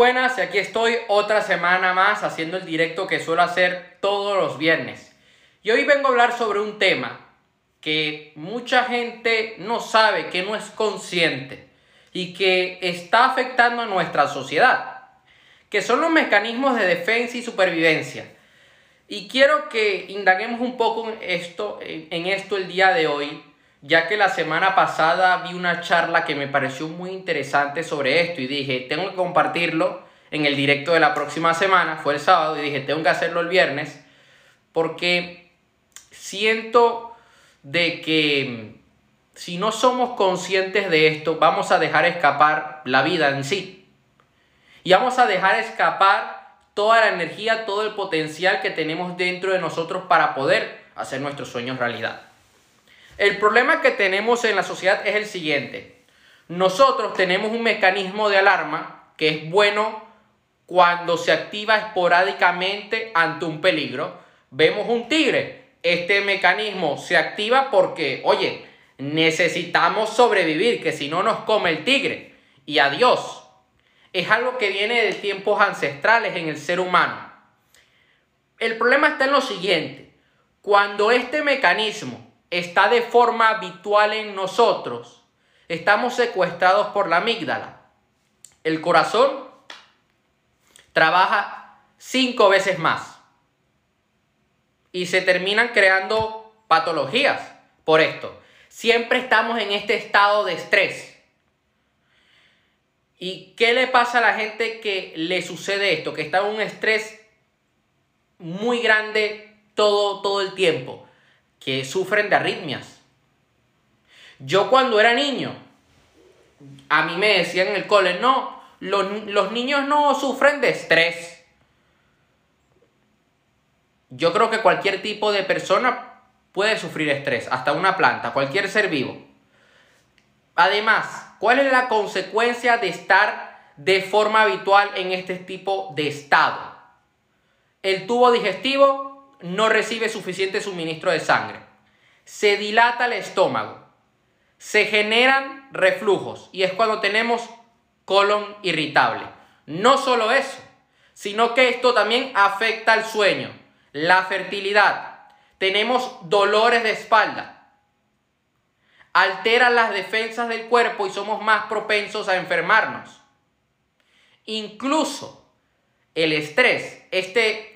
buenas, aquí estoy otra semana más haciendo el directo que suelo hacer todos los viernes. Y hoy vengo a hablar sobre un tema que mucha gente no sabe, que no es consciente y que está afectando a nuestra sociedad, que son los mecanismos de defensa y supervivencia. Y quiero que indaguemos un poco en esto, en esto el día de hoy, ya que la semana pasada vi una charla que me pareció muy interesante sobre esto y dije, tengo que compartirlo en el directo de la próxima semana, fue el sábado, y dije, tengo que hacerlo el viernes, porque siento de que si no somos conscientes de esto, vamos a dejar escapar la vida en sí. Y vamos a dejar escapar toda la energía, todo el potencial que tenemos dentro de nosotros para poder hacer nuestros sueños realidad. El problema que tenemos en la sociedad es el siguiente. Nosotros tenemos un mecanismo de alarma que es bueno cuando se activa esporádicamente ante un peligro. Vemos un tigre. Este mecanismo se activa porque, oye, necesitamos sobrevivir, que si no nos come el tigre. Y adiós. Es algo que viene de tiempos ancestrales en el ser humano. El problema está en lo siguiente. Cuando este mecanismo está de forma habitual en nosotros, estamos secuestrados por la amígdala. El corazón trabaja cinco veces más y se terminan creando patologías por esto. Siempre estamos en este estado de estrés. ¿Y qué le pasa a la gente que le sucede esto? Que está en un estrés muy grande todo, todo el tiempo que sufren de arritmias. Yo cuando era niño, a mí me decían en el cole, no, los, niños no sufren de estrés. Yo creo que cualquier tipo de persona puede sufrir estrés, hasta una planta, cualquier ser vivo. Además, ¿cuál es la consecuencia de estar de forma habitual en este tipo de estado? El tubo digestivo no recibe suficiente suministro de sangre. Se dilata el estómago. Se generan reflujos y es cuando tenemos colon irritable. No solo eso, sino que esto también afecta al sueño, la fertilidad. Tenemos dolores de espalda. Altera las defensas del cuerpo y somos más propensos a enfermarnos. Incluso el estrés, este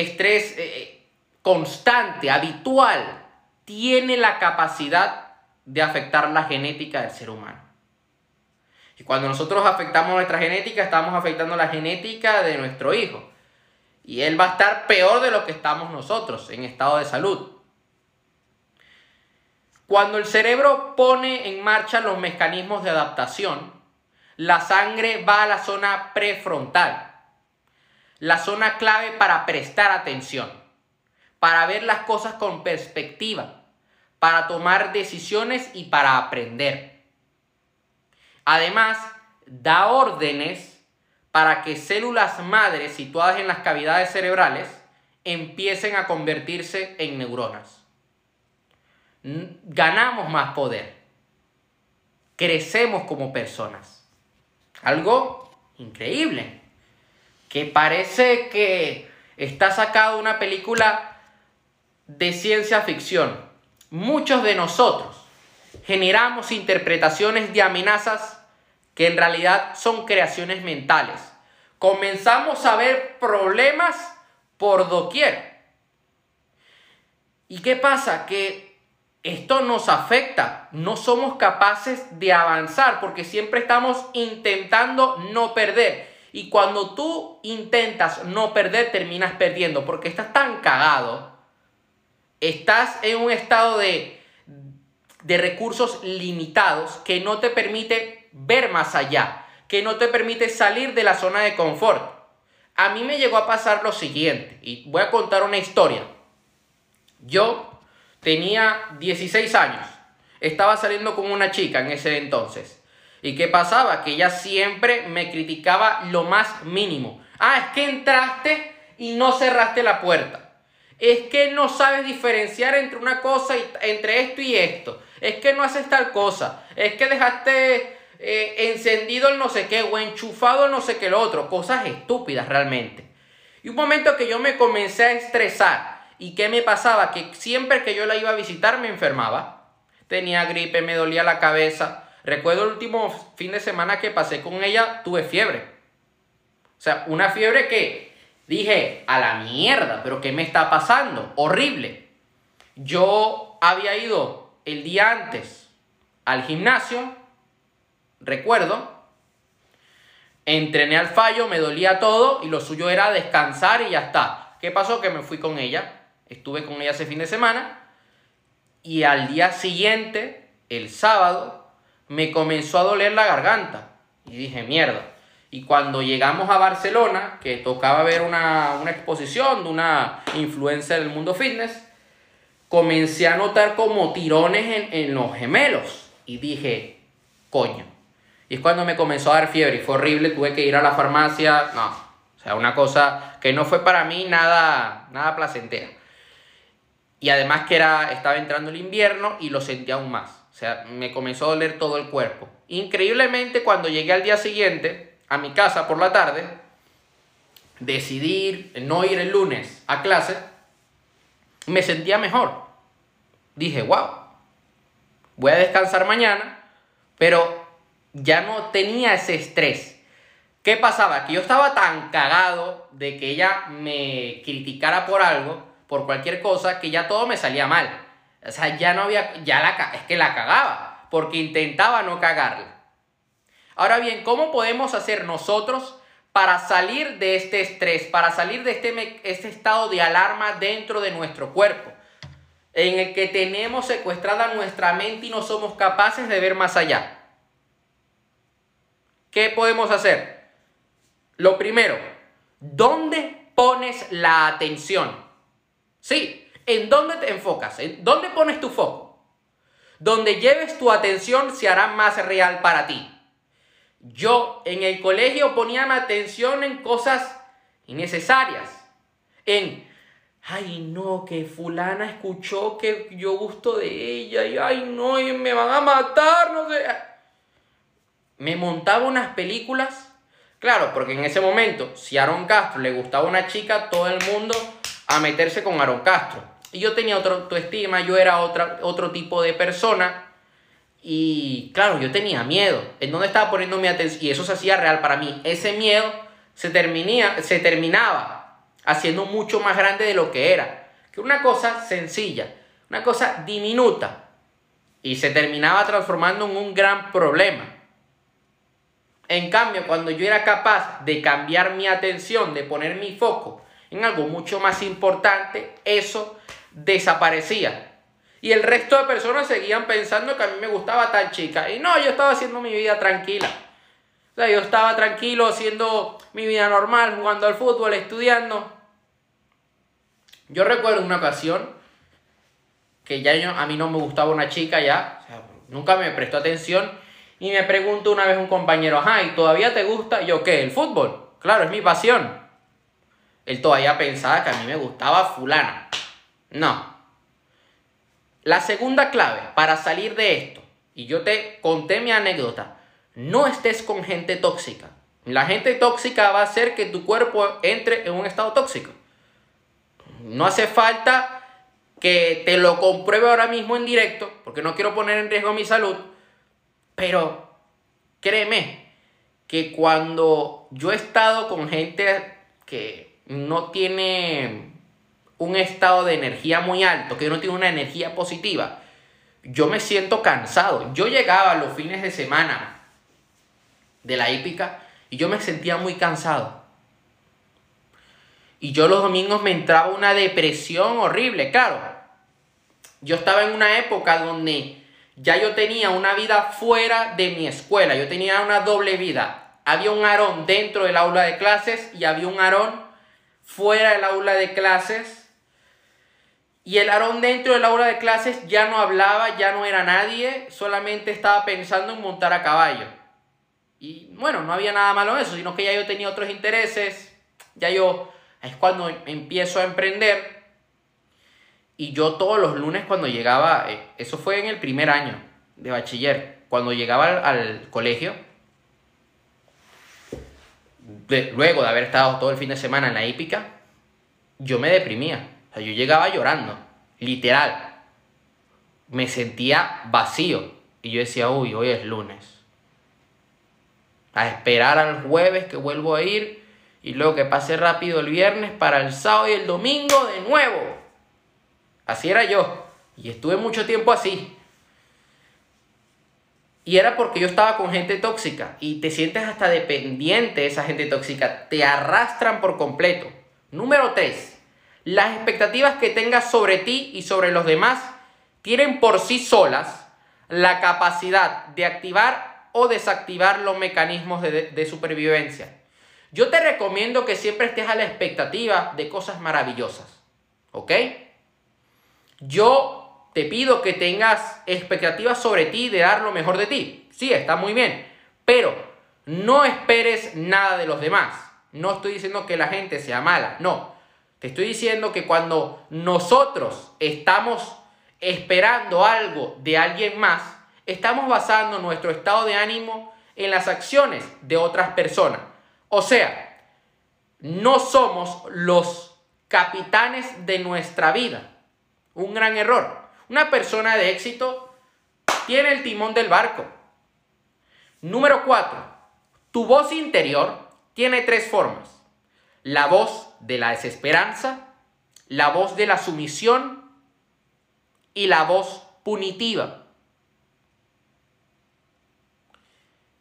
estrés eh, eh, constante, habitual, tiene la capacidad de afectar la genética del ser humano. Y cuando nosotros afectamos nuestra genética, estamos afectando la genética de nuestro hijo. Y él va a estar peor de lo que estamos nosotros en estado de salud. Cuando el cerebro pone en marcha los mecanismos de adaptación, la sangre va a la zona prefrontal la zona clave para prestar atención, para ver las cosas con perspectiva, para tomar decisiones y para aprender. Además, da órdenes para que células madres situadas en las cavidades cerebrales empiecen a convertirse en neuronas. Ganamos más poder. Crecemos como personas. Algo increíble que parece que está sacado una película de ciencia ficción. Muchos de nosotros generamos interpretaciones de amenazas que en realidad son creaciones mentales. Comenzamos a ver problemas por doquier. ¿Y qué pasa? Que esto nos afecta. No somos capaces de avanzar porque siempre estamos intentando no perder. Y cuando tú intentas no perder, terminas perdiendo porque estás tan cagado. Estás en un estado de, de recursos limitados que no te permite ver más allá, que no te permite salir de la zona de confort. A mí me llegó a pasar lo siguiente, y voy a contar una historia. Yo tenía 16 años, estaba saliendo con una chica en ese entonces. ¿Y qué pasaba? Que ella siempre me criticaba lo más mínimo. Ah, es que entraste y no cerraste la puerta. Es que no sabes diferenciar entre una cosa y entre esto y esto. Es que no haces tal cosa. Es que dejaste eh, encendido el no sé qué o enchufado el no sé qué lo otro. Cosas estúpidas realmente. Y un momento que yo me comencé a estresar. ¿Y qué me pasaba? Que siempre que yo la iba a visitar me enfermaba. Tenía gripe, me dolía la cabeza. Recuerdo el último fin de semana que pasé con ella, tuve fiebre. O sea, una fiebre que dije, a la mierda, pero ¿qué me está pasando? Horrible. Yo había ido el día antes al gimnasio, recuerdo, entrené al fallo, me dolía todo y lo suyo era descansar y ya está. ¿Qué pasó? Que me fui con ella, estuve con ella ese fin de semana y al día siguiente, el sábado, me comenzó a doler la garganta y dije, mierda. Y cuando llegamos a Barcelona, que tocaba ver una, exposición de una influencia del mundo fitness, comencé a notar como tirones en, en los gemelos. Y dije, coño. Y es cuando me comenzó a dar fiebre y fue horrible, tuve que ir a la farmacia. No, o sea, una cosa que no fue para mí nada, nada placentera. Y además que era, estaba entrando el invierno y lo sentía aún más. O sea, me comenzó a doler todo el cuerpo. Increíblemente, cuando llegué al día siguiente, a mi casa por la tarde, decidir no ir el lunes a clase, me sentía mejor. Dije, wow, voy a descansar mañana, pero ya no tenía ese estrés. ¿Qué pasaba? Que yo estaba tan cagado de que ella me criticara por algo, por cualquier cosa, que ya todo me salía mal. O sea, ya no había, ya la, es que la cagaba, porque intentaba no cagarla. Ahora bien, ¿cómo podemos hacer nosotros para salir de este estrés, para salir de este, este estado de alarma dentro de nuestro cuerpo? En el que tenemos secuestrada nuestra mente y no somos capaces de ver más allá. ¿Qué podemos hacer? Lo primero, ¿dónde pones la atención? Sí, ¿en dónde te enfocas? ¿En dónde pones tu foco? Donde lleves tu atención se hará más real para ti. Yo en el colegio ponía mi atención en cosas innecesarias. En, ay no, que fulana escuchó que yo gusto de ella y ay no, y me van a matar, no sé. Me montaba unas películas. Claro, porque en ese momento, si a Aaron Castro le gustaba una chica, todo el mundo a meterse con Aaron Castro. Yo tenía otra autoestima, yo era otra, otro tipo de persona y claro, yo tenía miedo. ¿En dónde estaba poniendo mi atención? Y eso se hacía real para mí. Ese miedo se, terminía, se terminaba haciendo mucho más grande de lo que era. Que una cosa sencilla, una cosa diminuta. Y se terminaba transformando en un gran problema. En cambio, cuando yo era capaz de cambiar mi atención, de poner mi foco en algo mucho más importante, eso desaparecía. Y el resto de personas seguían pensando que a mí me gustaba tal chica. Y no, yo estaba haciendo mi vida tranquila. O sea, yo estaba tranquilo haciendo mi vida normal, jugando al fútbol, estudiando. Yo recuerdo una ocasión que ya a mí no me gustaba una chica ya, nunca me prestó atención. Y me preguntó una vez un compañero, ajá, ¿y todavía te gusta? yo, ¿qué? ¿El fútbol? Claro, es mi pasión. Él todavía pensaba que a mí me gustaba fulana. No, la segunda clave para salir de esto, y yo te conté mi anécdota, no estés con gente tóxica. La gente tóxica va a hacer que tu cuerpo entre en un estado tóxico. No hace falta que te lo compruebe ahora mismo en directo, porque no quiero poner en riesgo mi salud, pero créeme que cuando yo he estado con gente que no tiene un estado de energía muy alto, que no tiene una energía positiva, yo me siento cansado. Yo llegaba los fines de semana de la hípica y yo me sentía muy cansado. Y yo los domingos me entraba una depresión horrible, claro. Yo estaba en una época donde ya yo tenía una vida fuera de mi escuela, yo tenía una doble vida. Había un Aarón dentro del aula de clases y había un Aarón fuera del aula de clases y el Aarón dentro del aula de clases ya no hablaba, ya no era nadie, solamente estaba pensando en montar a caballo. Y bueno, no había nada malo en eso, sino que ya yo tenía otros intereses, ya yo es cuando empiezo a emprender. Y yo todos los lunes cuando llegaba, eh, eso fue en el primer año de bachiller, cuando llegaba al, colegio, luego de haber estado todo el fin de semana en la hípica, yo me deprimía. Yo llegaba llorando, literal. Me sentía vacío. Y yo decía, uy, hoy es lunes. A esperar al jueves que vuelvo a ir y luego que pase rápido el viernes para el sábado y el domingo de nuevo. Así era yo. Y estuve mucho tiempo así. Y era porque yo estaba con gente tóxica y te sientes hasta dependiente de esa gente tóxica. Te arrastran por completo. Número 3. Las expectativas que tengas sobre ti y sobre los demás tienen por sí solas la capacidad de activar o desactivar los mecanismos de, supervivencia. Yo te recomiendo que siempre estés a la expectativa de cosas maravillosas. ¿Ok? Yo te pido que tengas expectativas sobre ti de dar lo mejor de ti. Sí, está muy bien. Pero no esperes nada de los demás. No estoy diciendo que la gente sea mala. No. Estoy diciendo que cuando nosotros estamos esperando algo de alguien más, estamos basando nuestro estado de ánimo en las acciones de otras personas. O sea, no somos los capitanes de nuestra vida. Un gran error. Una persona de éxito tiene el timón del barco. Número 4. Tu voz interior tiene tres formas. La voz de la desesperanza, la voz de la sumisión y la voz punitiva.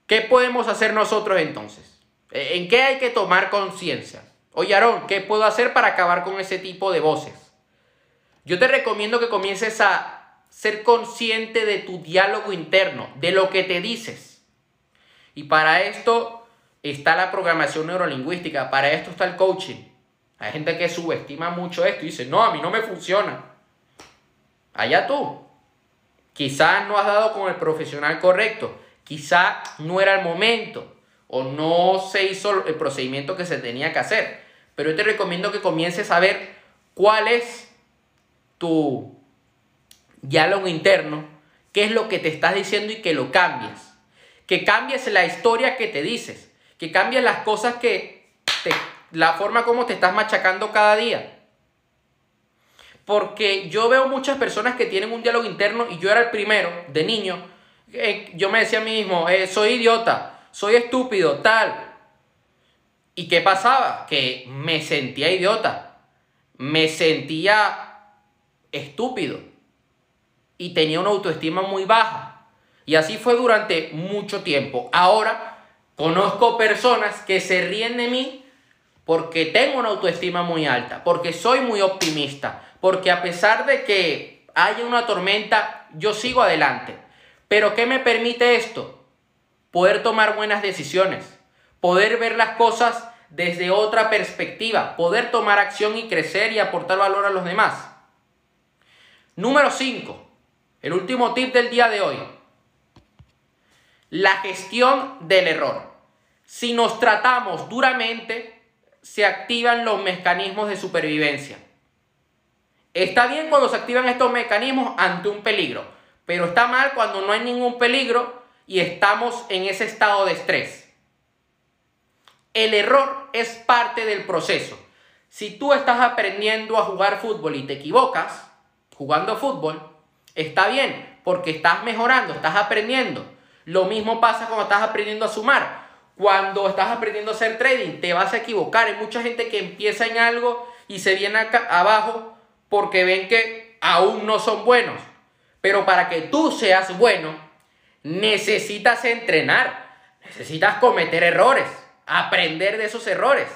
¿Qué podemos hacer nosotros entonces? ¿En qué hay que tomar conciencia? Oye, Aarón, ¿qué puedo hacer para acabar con ese tipo de voces? Yo te recomiendo que comiences a ser consciente de tu diálogo interno, de lo que te dices. Y para esto está la programación neurolingüística, para esto está el coaching. Hay gente que subestima mucho esto y dice, no, a mí no me funciona. Allá tú. Quizás no has dado con el profesional correcto, quizá no era el momento o no se hizo el procedimiento que se tenía que hacer. Pero yo te recomiendo que comiences a ver cuál es tu diálogo interno, qué es lo que te estás diciendo y que lo cambies. Que cambies la historia que te dices, que cambies las cosas que, la forma como te estás machacando cada día. Porque yo veo muchas personas que tienen un diálogo interno y yo era el primero, de niño, eh, yo me decía a mí mismo, eh, soy idiota, soy estúpido, tal. ¿Y qué pasaba? Que me sentía idiota, me sentía estúpido y tenía una autoestima muy baja. Y así fue durante mucho tiempo. Ahora conozco personas que se ríen de mí porque tengo una autoestima muy alta, porque soy muy optimista, porque a pesar de que haya una tormenta, yo sigo adelante. Pero ¿qué me permite esto? Poder tomar buenas decisiones, poder ver las cosas desde otra perspectiva, poder tomar acción y crecer y aportar valor a los demás. Número 5. El último tip del día de hoy. La gestión del error. Si nos tratamos duramente, se activan los mecanismos de supervivencia. Está bien cuando se activan estos mecanismos ante un peligro, pero está mal cuando no hay ningún peligro y estamos en ese estado de estrés. El error es parte del proceso. Si tú estás aprendiendo a jugar fútbol y te equivocas, jugando fútbol, está bien, porque estás mejorando, estás aprendiendo. Lo mismo pasa cuando estás aprendiendo a sumar. Cuando estás aprendiendo a hacer trading, te vas a equivocar. Hay mucha gente que empieza en algo y se viene acá abajo porque ven que aún no son buenos. Pero para que tú seas bueno, necesitas entrenar, necesitas cometer errores, aprender de esos errores.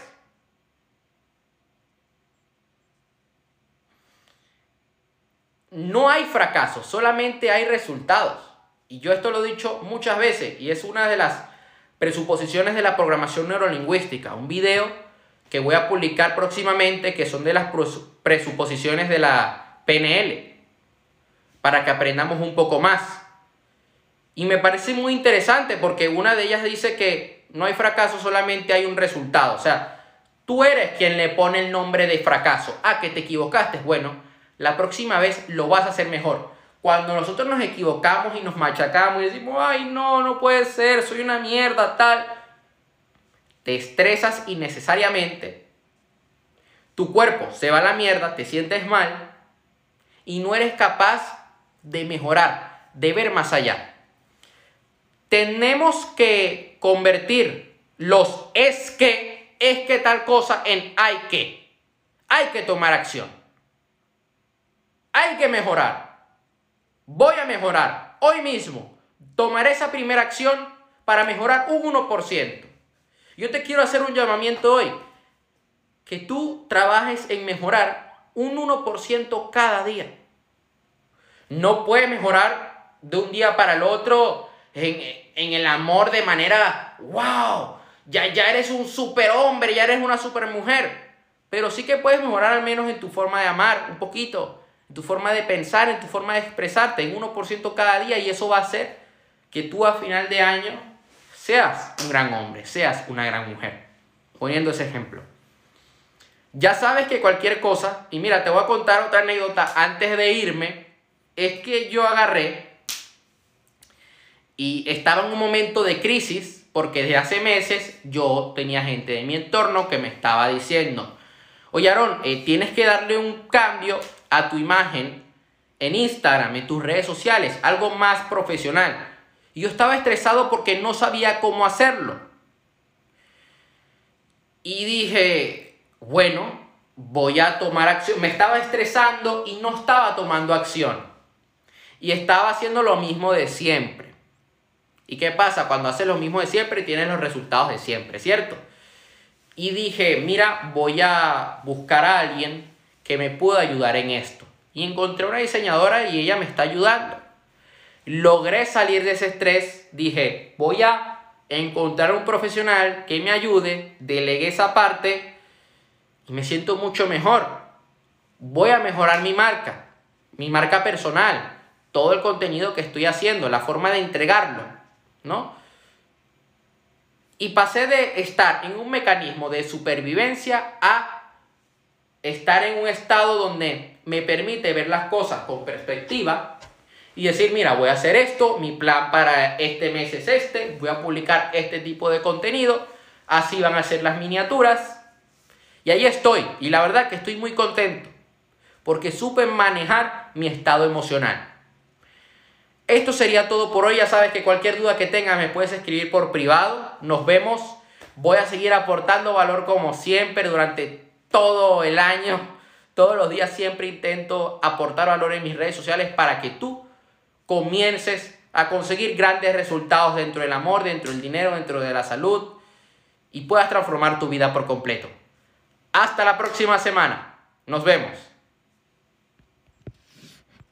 no hay fracaso, solamente hay resultados. Y yo esto lo he dicho muchas veces y es una de las presuposiciones de la programación neurolingüística. Un video que voy a publicar próximamente que son de las presuposiciones de la PNL para que aprendamos un poco más. Y me parece muy interesante porque una de ellas dice que no hay fracaso, solamente hay un resultado. O sea, tú eres quien le pone el nombre de fracaso. Ah, que te equivocaste. Bueno, la próxima vez lo vas a hacer mejor. Cuando nosotros nos equivocamos y nos machacamos y decimos, ay, no, no puede ser, soy una mierda, tal, te estresas innecesariamente, tu cuerpo se va a la mierda, te sientes mal y no eres capaz de mejorar, de ver más allá. Tenemos que convertir los es que, es que tal cosa en hay que. Hay que tomar acción. Hay que mejorar voy a mejorar hoy mismo, tomaré esa primera acción para mejorar un 1%. Yo te quiero hacer un llamamiento hoy, que tú trabajes en mejorar un 1% cada día. No puedes mejorar de un día para el otro en, en el amor de manera, wow, ya, ya eres un superhombre, ya eres una supermujer. Pero sí que puedes mejorar al menos en tu forma de amar un poquito en tu forma de pensar, en tu forma de expresarte, en 1% cada día y eso va a hacer que tú a final de año seas un gran hombre, seas una gran mujer. Poniendo ese ejemplo. Ya sabes que cualquier cosa, y mira, te voy a contar otra anécdota antes de irme, es que yo agarré y estaba en un momento de crisis porque desde hace meses yo tenía gente de mi entorno que me estaba diciendo, oye Aaron, eh, tienes que darle un cambio a tu imagen en Instagram, en tus redes sociales, algo más profesional. Y yo estaba estresado porque no sabía cómo hacerlo. Y dije, bueno, voy a tomar acción. Me estaba estresando y no estaba tomando acción. Y estaba haciendo lo mismo de siempre. ¿Y qué pasa? Cuando haces lo mismo de siempre, tienes los resultados de siempre, ¿cierto? Y dije, mira, voy a buscar a alguien que me pueda ayudar en esto. Y encontré una diseñadora y ella me está ayudando. Logré salir de ese estrés, dije, voy a encontrar un profesional que me ayude, delegué esa parte y me siento mucho mejor. Voy a mejorar mi marca, mi marca personal, todo el contenido que estoy haciendo, la forma de entregarlo, ¿no? Y pasé de estar en un mecanismo de supervivencia a estar en un estado donde me permite ver las cosas con perspectiva y decir, mira, voy a hacer esto, mi plan para este mes es este, voy a publicar este tipo de contenido, así van a ser las miniaturas. Y ahí estoy, y la verdad que estoy muy contento, porque supe manejar mi estado emocional. Esto sería todo por hoy, ya sabes que cualquier duda que tengas me puedes escribir por privado, nos vemos, voy a seguir aportando valor como siempre durante todo el año, todos los días siempre intento aportar valor en mis redes sociales para que tú comiences a conseguir grandes resultados dentro del amor, dentro del dinero, dentro de la salud y puedas transformar tu vida por completo. Hasta la próxima semana. Nos vemos.